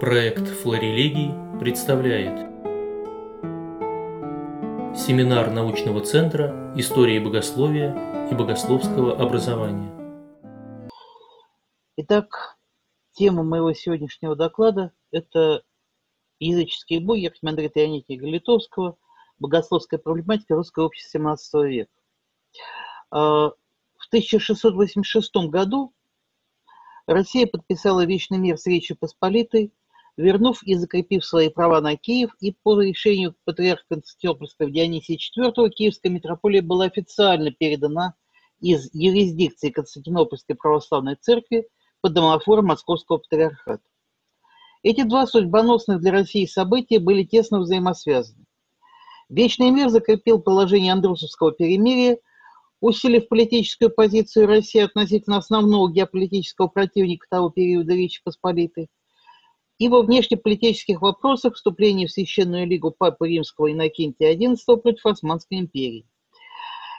Проект «Флорелегий» представляет Семинар научного центра истории богословия и богословского образования. Итак, тема моего сегодняшнего доклада – это языческие боги архимандрита Ионикия Галитовского, богословская проблематика русского общества XVII века. А, в 1686 году Россия подписала Вечный мир с Речью Посполитой, вернув и закрепив свои права на Киев, и по решению патриарха Константинопольского Дионисия IV Киевская митрополия была официально передана из юрисдикции Константинопольской православной церкви под домофор Московского патриархата. Эти два судьбоносных для России события были тесно взаимосвязаны. Вечный мир закрепил положение Андрусовского перемирия, усилив политическую позицию России относительно основного геополитического противника того периода Речи Посполитой – и во внешнеполитических вопросах вступление в Священную Лигу Папы Римского Иннокентия XI против Османской империи.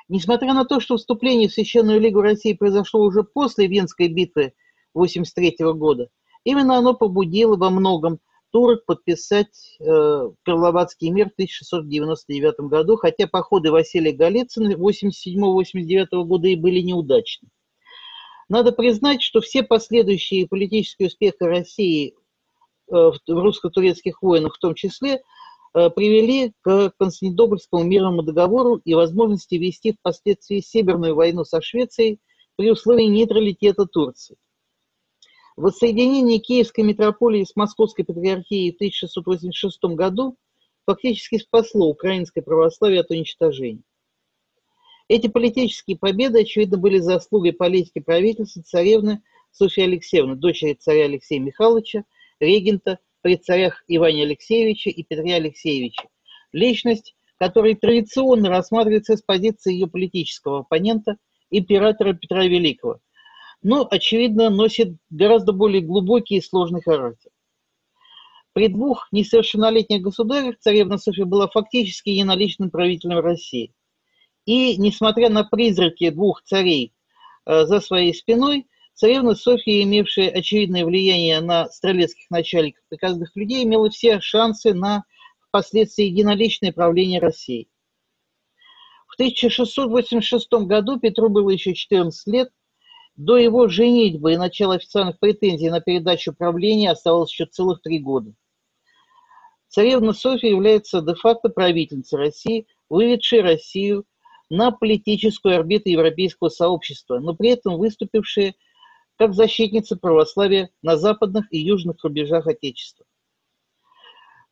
Несмотря на то, что вступление в Священную Лигу России произошло уже после Венской битвы 1983 года, именно оно побудило во многом турок подписать э, Карловацкий мир в 1699 году, хотя походы Василия Голицына 87-89 года и были неудачны. Надо признать, что все последующие политические успехи России в русско-турецких войнах в том числе, э, привели к Константинопольскому мирному договору и возможности вести впоследствии Северную войну со Швецией при условии нейтралитета Турции. Воссоединение Киевской митрополии с Московской патриархией в 1686 году фактически спасло украинское православие от уничтожения. Эти политические победы, очевидно, были заслугой политики правительства царевны Софьи Алексеевны, дочери царя Алексея Михайловича, регента при царях Иване Алексеевиче и Петре Алексеевиче. Личность, которая традиционно рассматривается с позиции ее политического оппонента, императора Петра Великого, но, очевидно, носит гораздо более глубокий и сложный характер. При двух несовершеннолетних государях царевна Софья была фактически единоличным правителем России. И, несмотря на призраки двух царей э, за своей спиной, Царевна Софья, имевшая очевидное влияние на стрелецких начальников и казных людей, имела все шансы на впоследствии единоличное правление Россией. В 1686 году Петру было еще 14 лет. До его женитьбы и начала официальных претензий на передачу правления оставалось еще целых три года. Царевна Софья является де-факто правительницей России, выведшей Россию на политическую орбиту европейского сообщества, но при этом выступившая как защитница православия на западных и южных рубежах Отечества.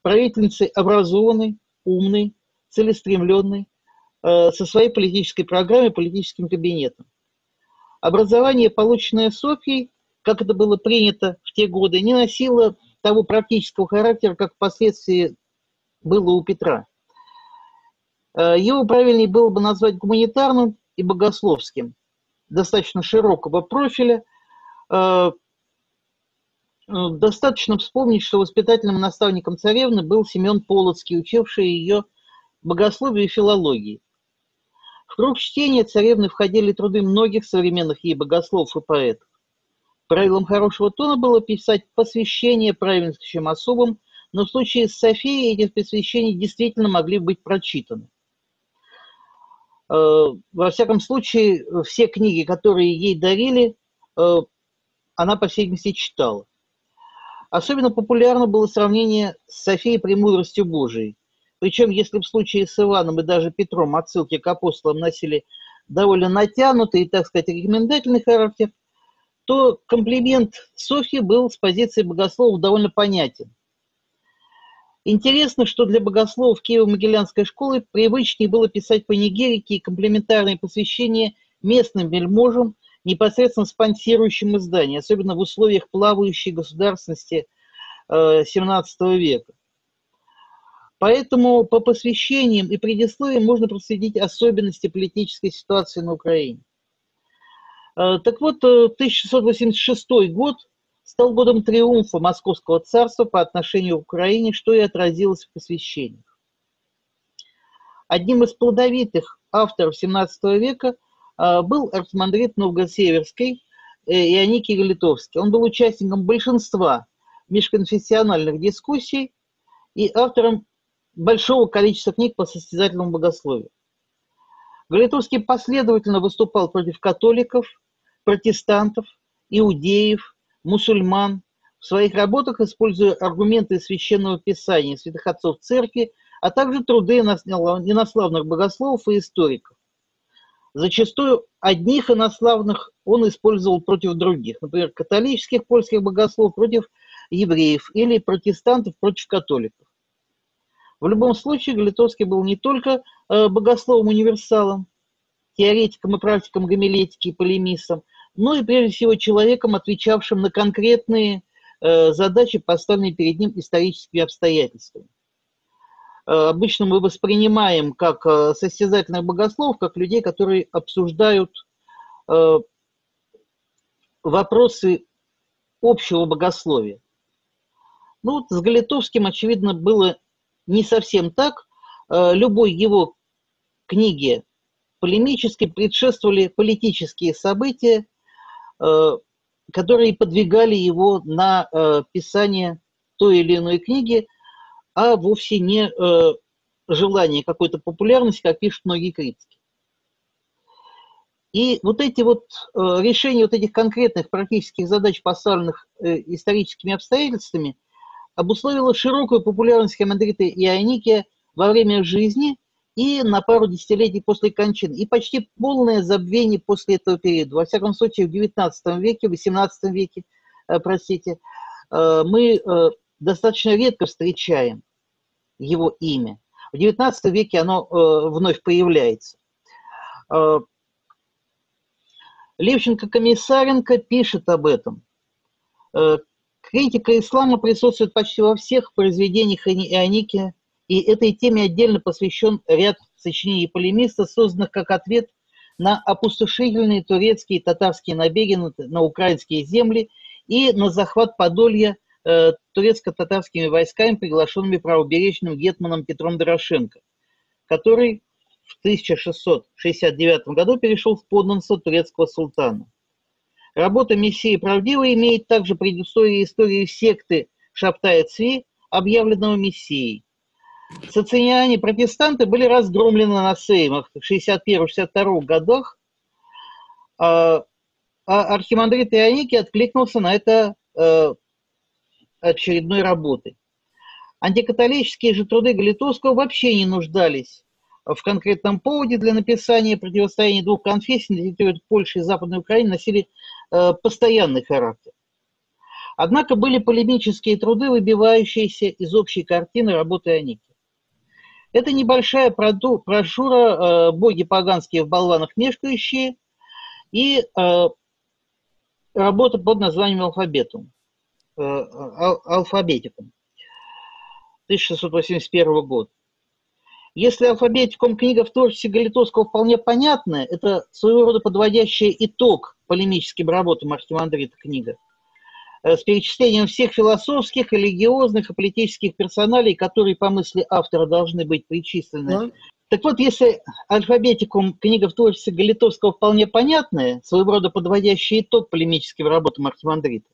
Правительницей образованной, умной, целеустремленной, э, со своей политической программой, политическим кабинетом. Образование, полученное Софьей, как это было принято в те годы, не носило того практического характера, как впоследствии было у Петра. Э, его правильнее было бы назвать гуманитарным и богословским, достаточно широкого профиля – достаточно вспомнить, что воспитательным наставником царевны был Семен Полоцкий, учивший ее богословию и филологии. В круг чтения царевны входили труды многих современных ей богословов и поэтов. Правилом хорошего тона было писать посвящение правильствующим особам, но в случае с Софией эти посвящения действительно могли быть прочитаны. Э, во всяком случае, все книги, которые ей дарили, она, по всей видимости, читала. Особенно популярно было сравнение с Софией премудростью Божией. Причем, если в случае с Иваном и даже Петром отсылки к апостолам носили довольно натянутый и, так сказать, рекомендательный характер, то комплимент Софьи был с позиции богословов довольно понятен. Интересно, что для богословов Киево-Могилянской школы привычнее было писать панигерики и комплементарные посвящения местным вельможам непосредственно спонсирующим издание, особенно в условиях плавающей государственности XVII э, века. Поэтому по посвящениям и предисловиям можно проследить особенности политической ситуации на Украине. Э, так вот, 1686 э, год стал годом триумфа Московского царства по отношению к Украине, что и отразилось в посвящениях. Одним из плодовитых авторов XVII века – был архимандрит Новгород-Северский э, Ионикий Галитовский. Он был участником большинства межконфессиональных дискуссий и автором большого количества книг по состязательному богословию. Галитовский последовательно выступал против католиков, протестантов, иудеев, мусульман, в своих работах используя аргументы священного писания святых отцов церкви, а также труды инославных богословов и историков. Зачастую одних инославных он использовал против других, например, католических польских богословов против евреев или протестантов против католиков. В любом случае, Галитовский был не только э, богословом-универсалом, теоретиком и практиком гомилетики и полемистом, но и прежде всего человеком, отвечавшим на конкретные э, задачи, поставленные перед ним историческими обстоятельствами. Э, обычно мы воспринимаем как состязательных богословов, как людей, которые обсуждают вопросы общего богословия. Ну вот с Галитовским, очевидно, было не совсем так. Э, любой его книге полемически предшествовали политические события, э, которые подвигали его на э, писание той или иной книги, а вовсе не желание какой-то популярности, как пишут многие критики. И вот эти вот решения вот этих конкретных практических задач, поставленных историческими обстоятельствами – обусловило широкую популярность Хемендрита и Айники во время жизни и на пару десятилетий после кончины, и почти полное забвение после этого периода. Во всяком случае, в XIX веке, в XVIII веке, э, простите, э, мы э, достаточно редко встречаем его имя. В XIX веке оно вновь появляется. Левченко-Комиссаренко пишет об этом. Критика ислама присутствует почти во всех произведениях Ионики, и этой теме отдельно посвящен ряд сочинений полемиста, созданных как ответ на опустошительные турецкие и татарские набеги на, на украинские земли и на захват Подолья э, турецко-татарскими войсками, приглашенными правобережным гетманом Петром Дорошенко, который в 1669 году перешел в подданство турецкого султана. Работа Мессии правдивой имеет также предысторию истории секты Шаптая Цви, объявленного Мессией. Социниане, протестанты, были разгромлены на сеймах в 61-62 годах, а, а архимандрит Ионики откликнулся на это э, очередной работы. Антикатолические же труды Галитовского вообще не нуждались в конкретном поводе для написания противостояния двух конфессий на территории Польши и Западной Украины носили э, постоянный характер. Однако были полемические труды, выбивающиеся из общей картины работы Аники. Это небольшая брошюра э, «Боги поганские в болванах мешкающие» и э, работа под названием «Алфабетум», э, «Алфабетикум» 1681 год. Если алфабетиком книга в творчестве Галитовского вполне понятная, это своего рода подводящий итог полемическим работам архимандрита книга, э, с перечислением всех философских, религиозных и политических персоналей, которые, по мысли автора, должны быть причислены. Да. Так вот, если алфабетикум книга в творчестве Галитовского вполне понятная, своего рода подводящий итог полемическим работам архимандрита,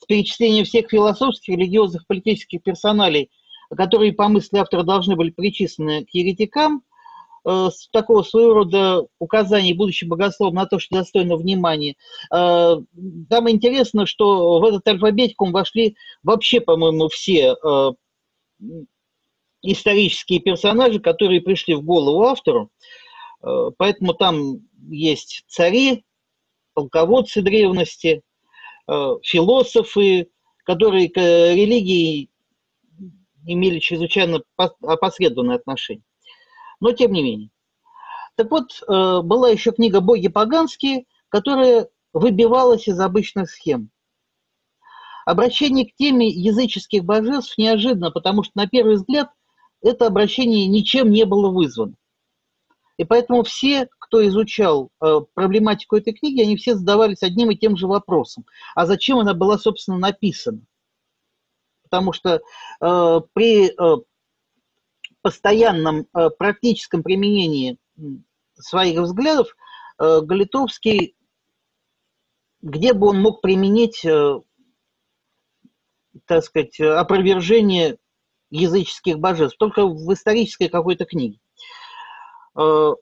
с перечислением всех философских, религиозных, политических персоналей, которые, по мысли автора, должны были причислены к еретикам, э, такого своего рода указаний будущим богословам на то, что достойно внимания. Э, там интересно, что в этот альфабетикум вошли вообще, по-моему, все э, исторические персонажи, которые пришли в голову автору. Поэтому там есть цари, полководцы древности, философы, которые к религии имели чрезвычайно опосредованное отношение. Но тем не менее. Так вот, э, была еще книга «Боги поганские», которая выбивалась из обычных схем. Обращение к теме языческих божеств неожиданно, потому что на первый взгляд это обращение ничем не было вызвано. И поэтому все, кто изучал э, проблематику этой книги, они все задавались одним и тем же вопросом. А зачем она была, собственно, написана? потому что э, при э, постоянном э, практическом применении своих взглядов э, Галитовский, где бы он мог применить э, так сказать, опровержение языческих божеств, только в исторической какой-то книге. Э,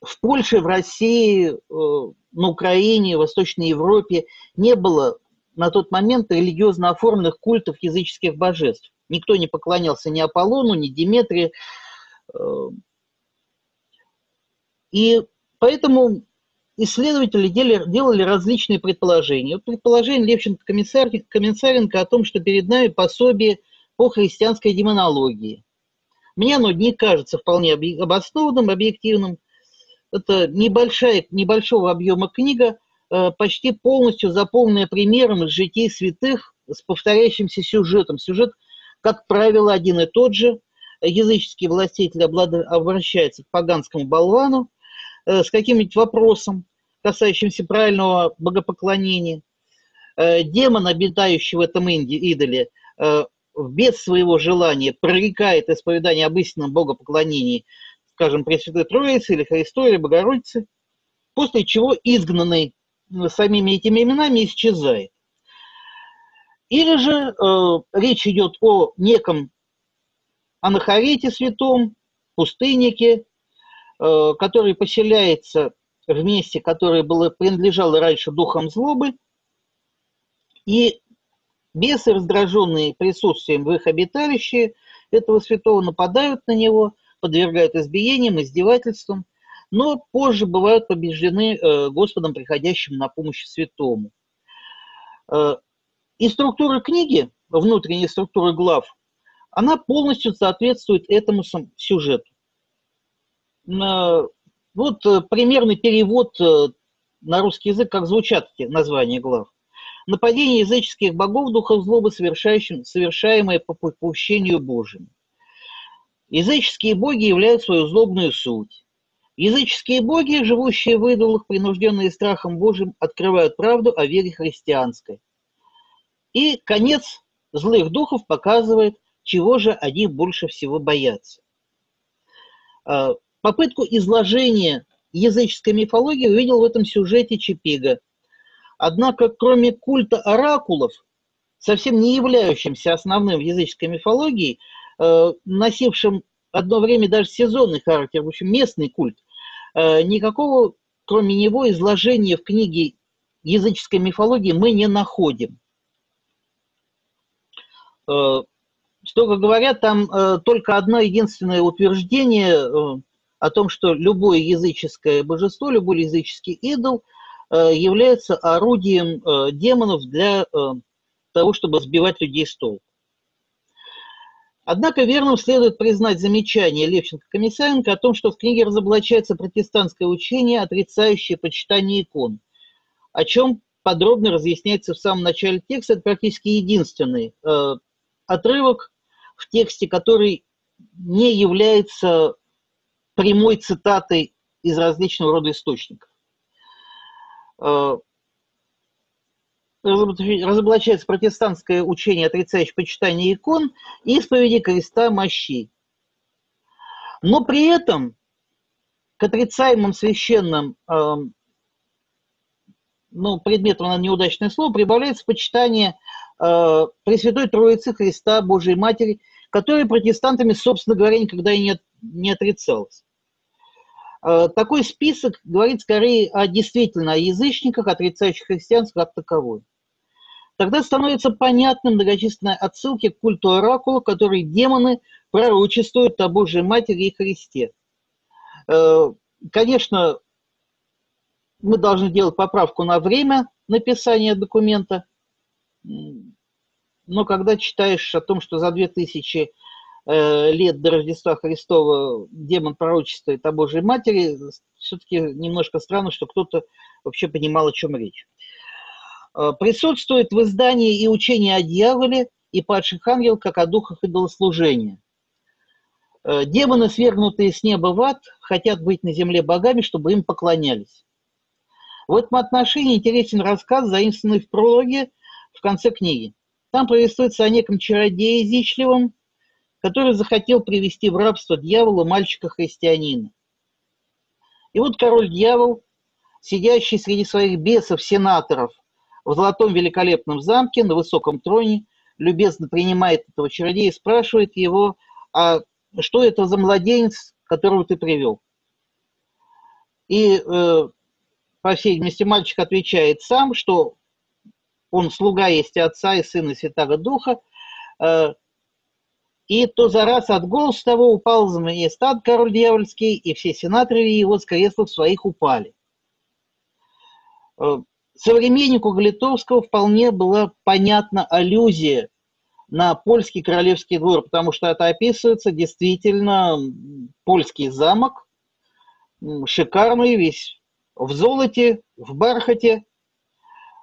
в Польше, в России, э, на Украине, в Восточной Европе не было на тот момент религиозно оформленных культов языческих божеств. Никто не поклонялся ни Аполлону, ни Диметрии. Э, и поэтому исследователи делали различные предположения. Предположение Левченко-Комиссаренко о том, что перед нами пособие по христианской демонологии. Мне оно не кажется вполне обоснованным, объективным. Это небольшая, небольшого объема книга, э, почти полностью заполненная примером из житий святых с повторяющимся сюжетом. Сюжет, как правило, один и тот же. Языческий властитель обращается к поганскому болвану э, с каким-нибудь вопросом, касающимся правильного богопоклонения. Э, демон, обитающий в этом идоле, без своего желания прорекает исповедание об истинном богопоклонении, скажем, Пресвятой Троицы или Христу или Богородицы, после чего изгнанный самими этими именами исчезает. Или же э, речь идет о неком анахарете святом, пустыннике, э, который поселяется в месте, которое было, принадлежало раньше духом злобы, и Бесы, раздраженные присутствием в их обиталище этого святого, нападают на него, подвергают избиениям, издевательствам, но позже бывают побеждены э, Господом, приходящим на помощь святому. Э, и структура книги, внутренняя структура глав, она полностью соответствует этому сюжету. Вот э, примерный перевод на русский язык, как звучат названия глав нападение языческих богов духов злобы, совершаемое по попущению Божьему. Языческие боги являют свою злобную суть. Языческие боги, живущие в идолах, принужденные страхом Божьим, открывают правду о вере христианской. И конец злых духов показывает, чего же они больше всего боятся. А, попытку изложения языческой мифологии увидел в этом сюжете Чепига, Однако, кроме культа оракулов, совсем не являющимся основным в языческой мифологии, э, носившим одно время даже сезонный характер, в общем, местный культ, э, никакого, кроме него, изложения в книге языческой мифологии мы не находим. Э, строго говоря, там только одно единственное утверждение о том, что любое языческое божество, любой языческий идол – является орудием э, демонов для э, того, чтобы сбивать людей с толку. Однако верным следует признать замечание Левченко-Комиссаренко о том, что в книге разоблачается протестантское учение, отрицающее почитание икон, о чем подробно разъясняется в самом начале текста. Это практически единственный э, отрывок в тексте, который не является прямой цитатой из различного рода источников. Э, разоблачается протестантское учение, отрицающее почитание икон, и исповеди креста мощей. Но при этом к отрицаемым священным, э, ну, предметом на неудачное слово, прибавляется почитание э, Пресвятой Троицы Христа, Божией Матери, которая протестантами, собственно говоря, никогда и не, не отрицалась. Э, такой список говорит скорее о действительно о язычниках, отрицающих христианство как таковое. Тогда становится понятным многочисленные отсылки к культу оракула, который демоны пророчествуют о Божьей Матери и Христе. Э, конечно, мы должны делать поправку на время написания документа, но когда читаешь о том, что за 2000 Э, лет до Рождества Христова демон пророчествует о Божьей Матери, все-таки немножко странно, что кто-то вообще понимал, о чем речь. Э, присутствует в издании и учение о дьяволе, и падших ангелах, как о духах идолослужения. Э, демоны, свергнутые с неба в ад, хотят быть на земле богами, чтобы им поклонялись. В этом отношении интересен рассказ, заимствованный в прологе в конце книги. Там повествуется о неком чародее изичливом, который захотел привести в рабство дьявола мальчика-христианина. И вот король-дьявол, сидящий среди своих бесов-сенаторов в золотом великолепном замке на высоком троне, любезно принимает этого чародея и спрашивает его, а что это за младенец, которого ты привел? И, э, по всей видимости, мальчик отвечает сам, что он слуга есть и Отца, и Сына, и Святого Духа, э, и то за раз от голоса того упал за стад король дьявольский, и все сенаторы его с креслов своих упали. Э, современнику Галитовского вполне была понятна аллюзия на польский королевский двор, потому что это описывается действительно польский замок, шикарный весь, в золоте, в бархате,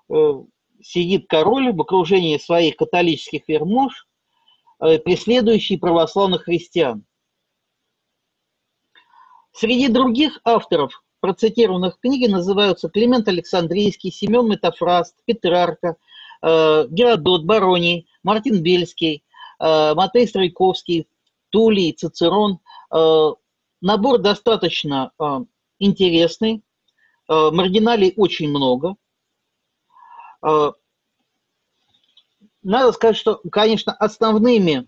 э, сидит король в окружении своих католических вермож, преследующий православных христиан. Среди других авторов процитированных в книге называются Климент Александрийский, Семен Метафраст, Петрарка, э, Геродот, Бароний, Мартин Бельский, э, Матей Стройковский, Тулей, Цицерон. Набор достаточно интересный, маргиналей очень много – надо сказать, что, конечно, основными,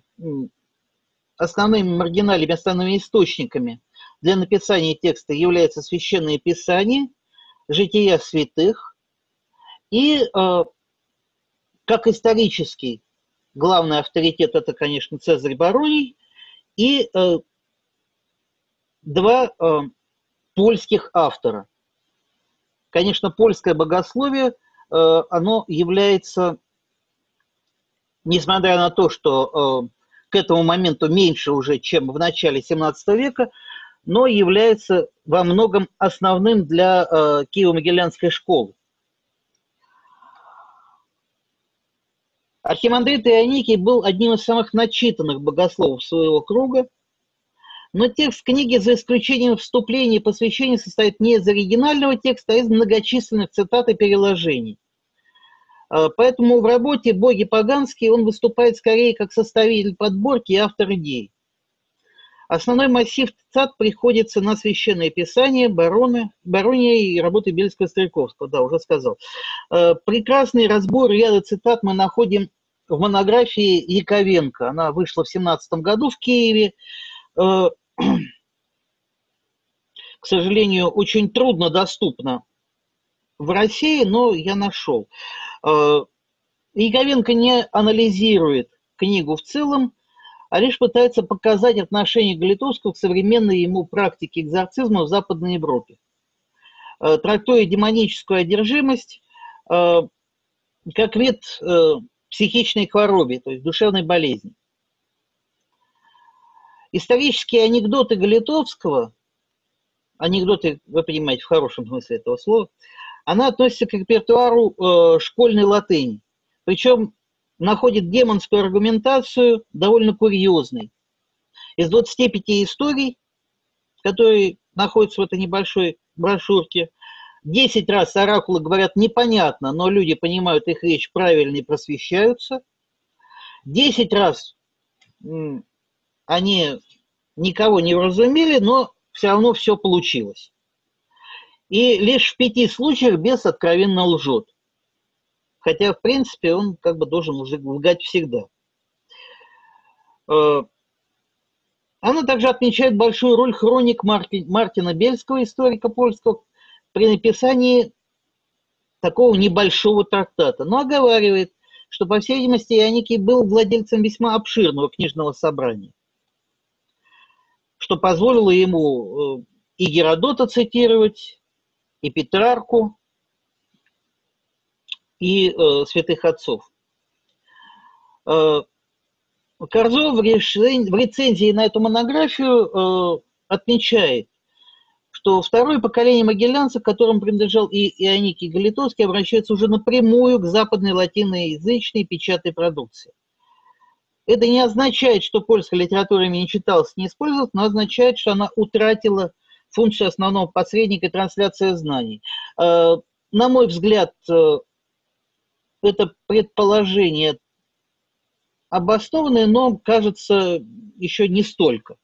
основными маргиналями, основными источниками для написания текста являются священные писания, жития святых и, а, как исторический, главный авторитет – это, конечно, Цезарь Бароний, и а, два польских автора. Конечно, польское богословие – Э, оно является, несмотря на то, что э, к этому моменту меньше уже, чем в начале 17 века, но является во многом основным для э, Киево-Могилянской школы. Архимандрит Ионикий был одним из самых начитанных богословов своего круга, но текст книги, за исключением вступления и посвящения, состоит не из оригинального текста, а из многочисленных цитат и переложений. А, поэтому в работе «Боги поганские» он выступает скорее как составитель подборки и автор идей. Основной массив цитат приходится на священное писание, бароны, барония и работы Бельского-Стрельковского, да, уже сказал. А, прекрасный разбор ряда цитат мы находим в монографии Яковенко. Она вышла в 17 году в Киеве. А, к сожалению, очень трудно доступна в России, но я нашел. Яковенко э, не анализирует книгу в целом, а лишь пытается показать отношение Галитовского к современной ему практике экзорцизма в Западной Европе, э, трактуя демоническую одержимость э, как вид психичной хворобы, то есть душевной болезни. Исторические анекдоты Галитовского, анекдоты, вы понимаете, в хорошем смысле этого слова, она относится к репертуару э, школьной латыни. Причем находит демонскую аргументацию довольно курьезной. Из 25 историй, которые находятся в этой небольшой брошюрке, 10 раз оракулы говорят непонятно, но люди понимают их речь правильно и просвещаются. 10 раз они никого не вразумели, но все равно все получилось и лишь в пяти случаях бес откровенно лжет. Хотя, в принципе, он как бы должен лгать всегда. Э, она также отмечает большую роль хроник Мартина Бельского, историка польского, при написании такого небольшого трактата, но оговаривает, что, по всей видимости, Ионикий был владельцем весьма обширного книжного собрания, что позволило ему э, и Геродота цитировать, и Петрарку, и э, святых отцов. Э, Корзо в, решен... в рецензии на эту монографию э, отмечает, что второе поколение могилянцев, которым принадлежал и Ионикий Галитовский, обращается уже напрямую к западной латиноязычной печатной продукции. Это не означает, что польская литература ими не читалась, не использовалась, но означает, что она утратила функцию основного посредника – трансляция знаний. Э, на мой взгляд, э, это предположение обоснованное, но, кажется, еще не столько.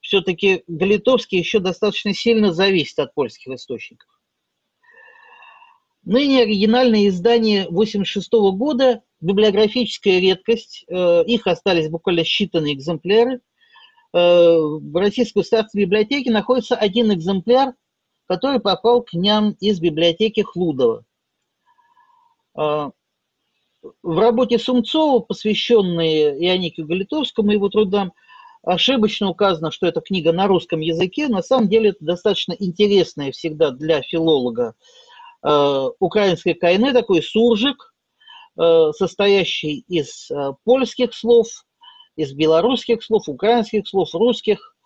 Все-таки Галитовский еще достаточно сильно зависит от польских источников. Ныне оригинальное издание 1986 года библиографическая редкость, их остались буквально считанные экземпляры. В Российской государственной библиотеке находится один экземпляр, который попал к ням из библиотеки Хлудова. В работе Сумцова, посвященной Ионике Галитовскому и его трудам, ошибочно указано, что это книга на русском языке. На самом деле это достаточно интересная всегда для филолога э, украинской кайны, такой суржик, э, состоящий из э, польских слов, из белорусских слов, украинских слов, русских,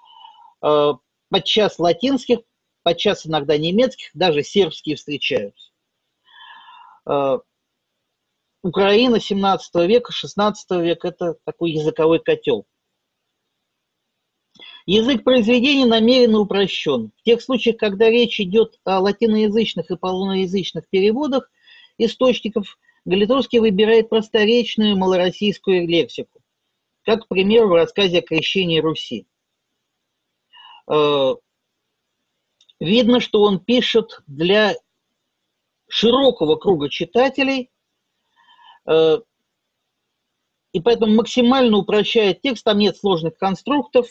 э, подчас латинских, подчас иногда немецких, даже сербские встречаются. Э, Украина 17 века, 16 века – это такой языковой котел – Язык произведения намеренно упрощен. В тех случаях, когда речь идет о латиноязычных и полуноязычных переводах источников, Галитовский выбирает просторечную малороссийскую лексику, как, к примеру, в рассказе о крещении Руси. Э, видно, что он пишет для широкого круга читателей, э, и поэтому максимально упрощает текст, там нет сложных конструктов,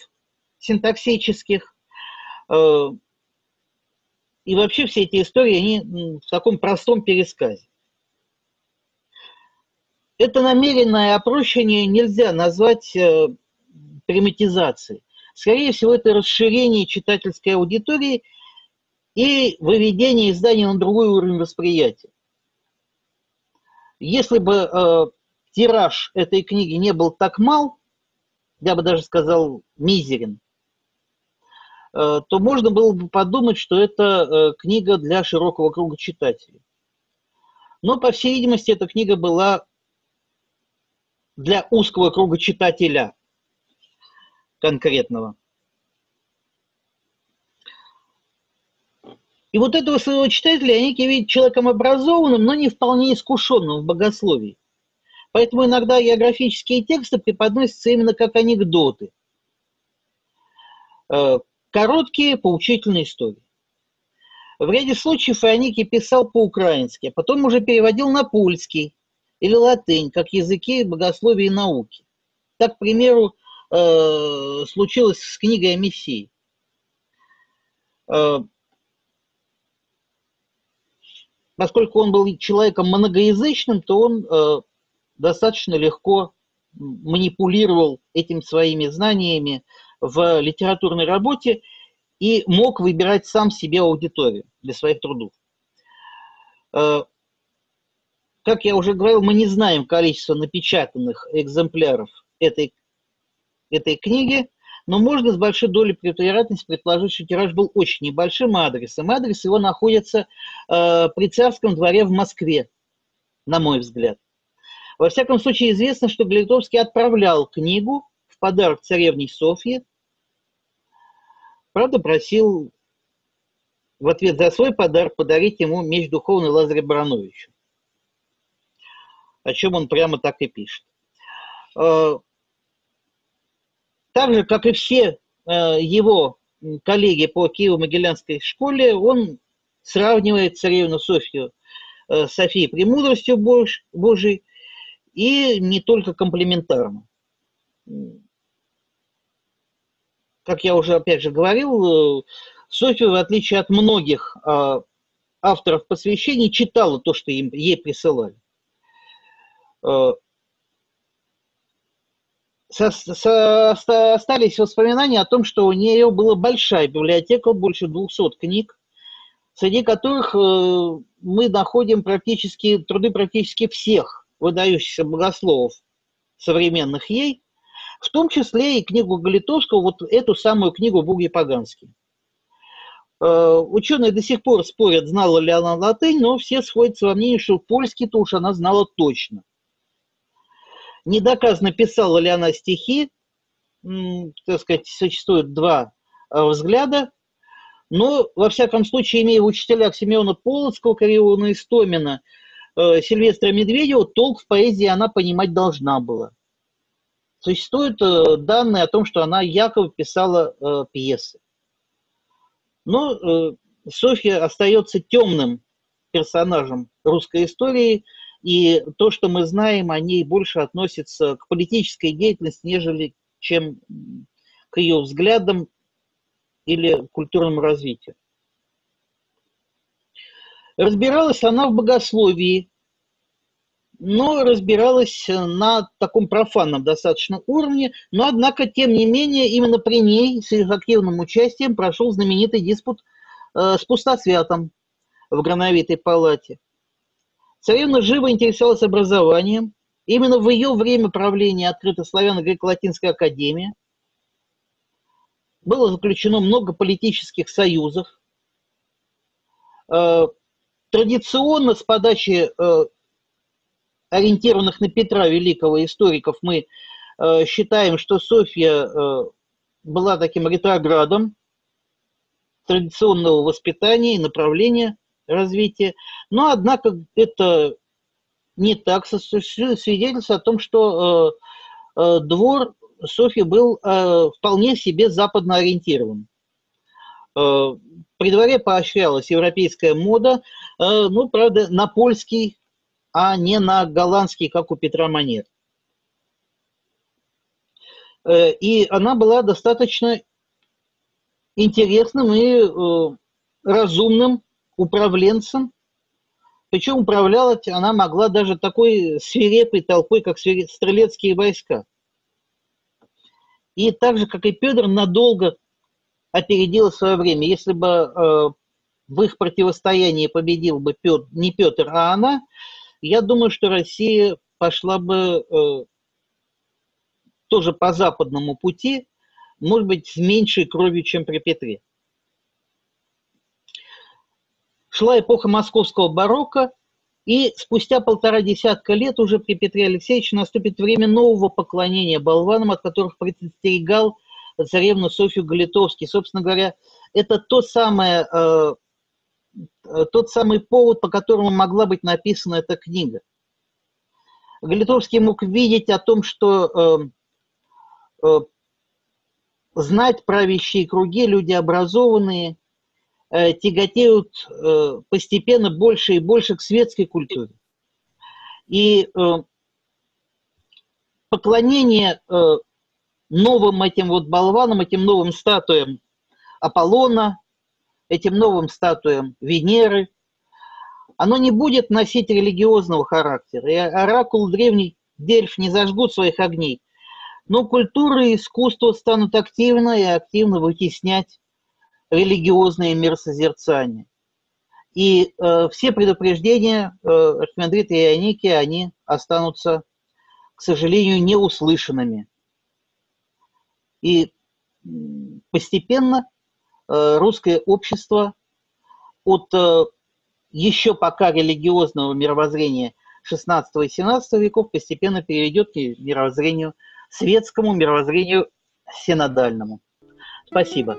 синтаксических. Э, и вообще все эти истории, они в таком простом пересказе. Это намеренное опрощение нельзя назвать э, приматизацией. Скорее всего, это расширение читательской аудитории и выведение издания на другой уровень восприятия. Если бы э, тираж этой книги не был так мал, я бы даже сказал мизерен, Э, то можно было бы подумать, что это э, книга для широкого круга читателей. Но, по всей видимости, эта книга была для узкого круга читателя конкретного. И вот этого своего читателя они видят человеком образованным, но не вполне искушенным в богословии. Поэтому иногда географические тексты преподносятся именно как анекдоты, э, Короткие поучительные истории. В ряде случаев Ионики писал по-украински, а потом уже переводил на польский или латынь, как языки богословия и науки. Так, к примеру, э, случилось с книгой о Мессии. Э, поскольку он был человеком многоязычным, то он э, достаточно легко манипулировал этим своими знаниями в литературной работе и мог выбирать сам себе аудиторию для своих трудов. Как я уже говорил, мы не знаем количество напечатанных экземпляров этой, этой книги, но можно с большой долей вероятности предположить, что тираж был очень небольшим адресом. Адрес его находится э, при царском дворе в Москве, на мой взгляд. Во всяком случае, известно, что Глитовский отправлял книгу в подарок царевне Софье. Правда, просил в ответ за свой подарок подарить ему меч духовный Лазаря Барановичу. О чем он прямо так и пишет. Э, так же, как и все э, его коллеги по Киево-Могилянской школе, он сравнивает царевну Софью э, с Премудростью Божией и не только комплементарно как я уже опять же говорил, Софья, в отличие от многих а, авторов посвящений, читала то, что им, ей присылали. Э, со, со, остались воспоминания о том, что у нее была большая библиотека, больше 200 книг, среди которых э, мы находим практически труды практически всех выдающихся богословов современных ей – в том числе и книгу Галитовского, вот эту самую книгу «Буги Паганский». Э, ученые до сих пор спорят, знала ли она латынь, но все сходятся во мнении, что польский-то уж она знала точно. Недоказано, писала ли она стихи, так сказать, существует два э, взгляда, но, во всяком случае, имея в учителях Семена Полоцкого, Кариона Истомина, э, Сильвестра Медведева, толк в поэзии она понимать должна была. Существуют э, данные о том, что она якобы писала пьесы. Но э, Софья остается темным персонажем русской истории, И то, что мы знаем, они больше относятся к политической деятельности, нежели чем к ее взглядам или культурному развитию. Разбиралась она в богословии, но разбиралась на таком профанном достаточно уровне, но, однако, тем не менее, именно при ней с их активным участием прошел знаменитый диспут э, с пустосвятом в Грановитой палате. Царевна живо интересовалась образованием. Именно в ее время правления открыта Славяно-Греко-Латинская академия. Было заключено много политических союзов. Э, традиционно с подачи э, ориентированных на Петра Великого историков мы э, считаем, что Софья была таким ретроградом традиционного воспитания и направления развития. Но, однако, это не так. Свидетельство о том, что э, э, двор Софьи был э, вполне себе западно ориентирован. При дворе поощрялась европейская мода, ну, правда, на польский, а не на голландский, как у Петра Манер. И она была достаточно интересным и разумным управленцем, причем управлять она могла даже такой свирепой толпой, как стрелецкие войска. И так же, как и Петр, надолго опередила свое время. Если бы э, в их противостоянии победил бы Петр, не Петр, а она, я думаю, что Россия пошла бы э, тоже по западному пути, может быть, с меньшей кровью, чем при Петре. Шла эпоха московского барокко, и спустя полтора десятка лет уже при Петре Алексеевиче наступит время нового поклонения болванам, от которых предостерегал царевну Софью Галитовский. Собственно говоря, это то самое, э, тот самый повод, по которому могла быть написана эта книга. Галитовский мог видеть о том, что э, э, знать правящие круги, люди образованные, Э, тяготеют э, постепенно больше и больше к светской культуре. И э, поклонение новым этим вот болванам, этим новым статуям Аполлона, этим новым статуям Венеры, оно не будет носить религиозного характера. И оракул древний Дельф не зажгут своих огней. Но культура и искусство станут активно и активно вытеснять религиозные миросозерцания. И э, все предупреждения э, Архимандрита Ионики, они останутся, к сожалению, неуслышанными. И постепенно э, русское общество от э, еще пока религиозного мировоззрения XVI и XVII веков постепенно перейдет к мировоззрению светскому, мировоззрению синодальному. Спасибо.